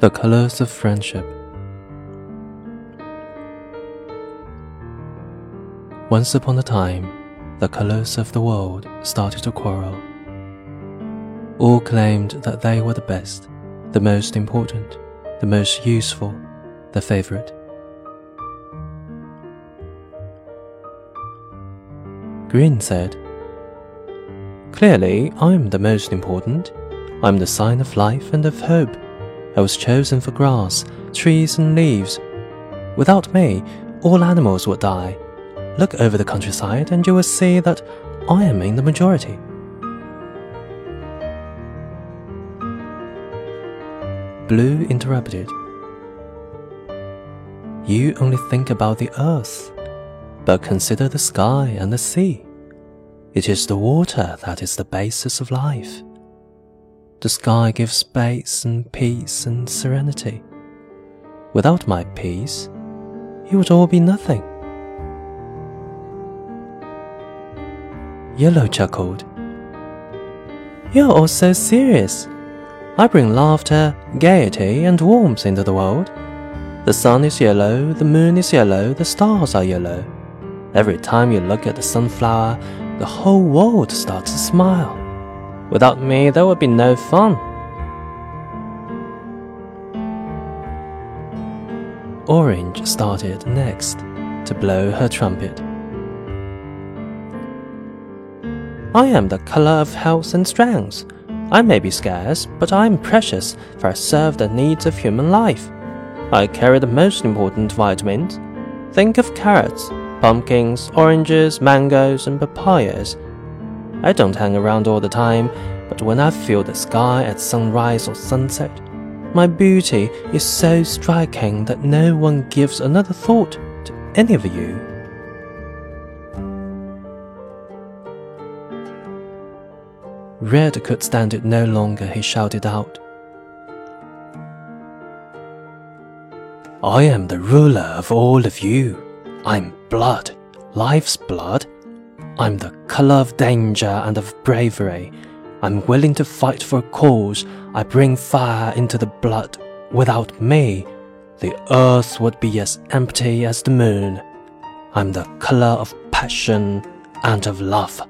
The Colors of Friendship. Once upon a time, the colors of the world started to quarrel. All claimed that they were the best, the most important, the most useful, the favorite. Green said, Clearly, I'm the most important. I'm the sign of life and of hope. I was chosen for grass, trees, and leaves. Without me, all animals would die. Look over the countryside and you will see that I am in the majority. Blue interrupted. You only think about the earth, but consider the sky and the sea. It is the water that is the basis of life. The sky gives space and peace and serenity. Without my peace, it would all be nothing. Yellow chuckled. You're all so serious. I bring laughter, gaiety, and warmth into the world. The sun is yellow, the moon is yellow, the stars are yellow. Every time you look at the sunflower, the whole world starts to smile. Without me, there would be no fun. Orange started next to blow her trumpet. I am the color of health and strength. I may be scarce, but I am precious, for I serve the needs of human life. I carry the most important vitamins. Think of carrots, pumpkins, oranges, mangoes, and papayas. I don't hang around all the time, but when I feel the sky at sunrise or sunset, my beauty is so striking that no one gives another thought to any of you. Red could stand it no longer, he shouted out. I am the ruler of all of you. I'm blood, life's blood. I'm the color of danger and of bravery. I'm willing to fight for a cause. I bring fire into the blood. Without me, the earth would be as empty as the moon. I'm the color of passion and of love.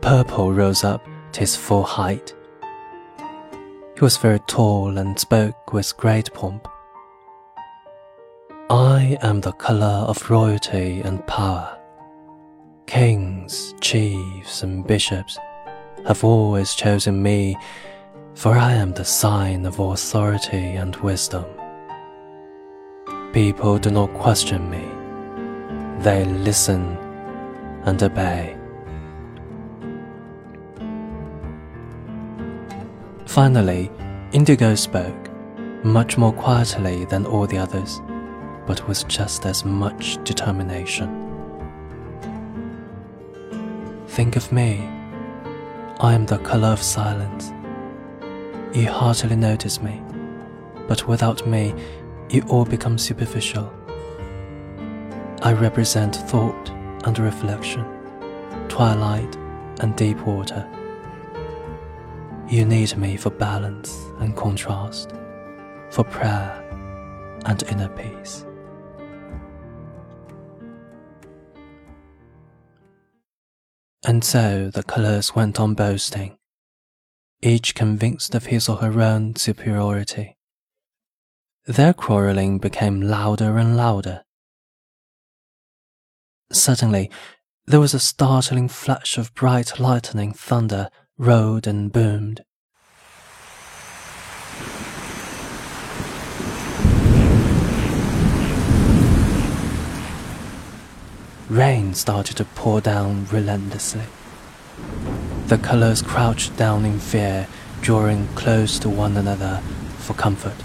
Purple rose up to his full height. He was very tall and spoke with great pomp. I am the color of royalty and power. Kings, chiefs, and bishops have always chosen me, for I am the sign of authority and wisdom. People do not question me, they listen and obey. Finally, Indigo spoke, much more quietly than all the others, but with just as much determination. Think of me. I am the color of silence. You hardly notice me, but without me, you all become superficial. I represent thought and reflection, twilight and deep water. You need me for balance and contrast, for prayer and inner peace. And so the colors went on boasting, each convinced of his or her own superiority. Their quarreling became louder and louder. Suddenly, there was a startling flash of bright lightning thunder roared and boomed. Rain started to pour down relentlessly. The colors crouched down in fear, drawing close to one another for comfort.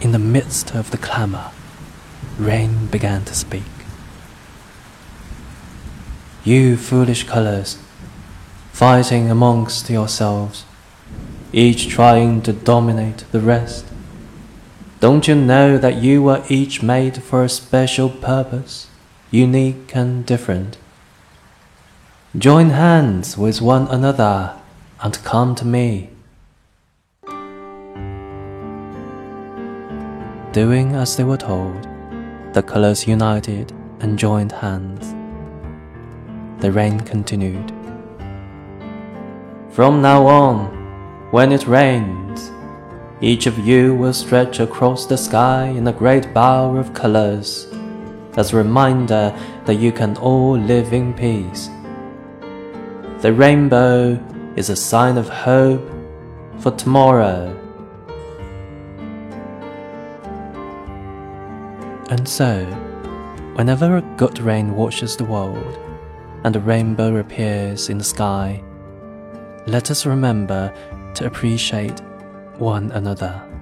In the midst of the clamor, Rain began to speak. You foolish colors, fighting amongst yourselves, each trying to dominate the rest. Don't you know that you were each made for a special purpose? unique and different. Join hands with one another and come to me. Doing as they were told, the colors united and joined hands. The rain continued. From now on, when it rains, each of you will stretch across the sky in a great bower of colors as a reminder that you can all live in peace. The rainbow is a sign of hope for tomorrow. And so, whenever a good rain washes the world and a rainbow appears in the sky, let us remember to appreciate one another.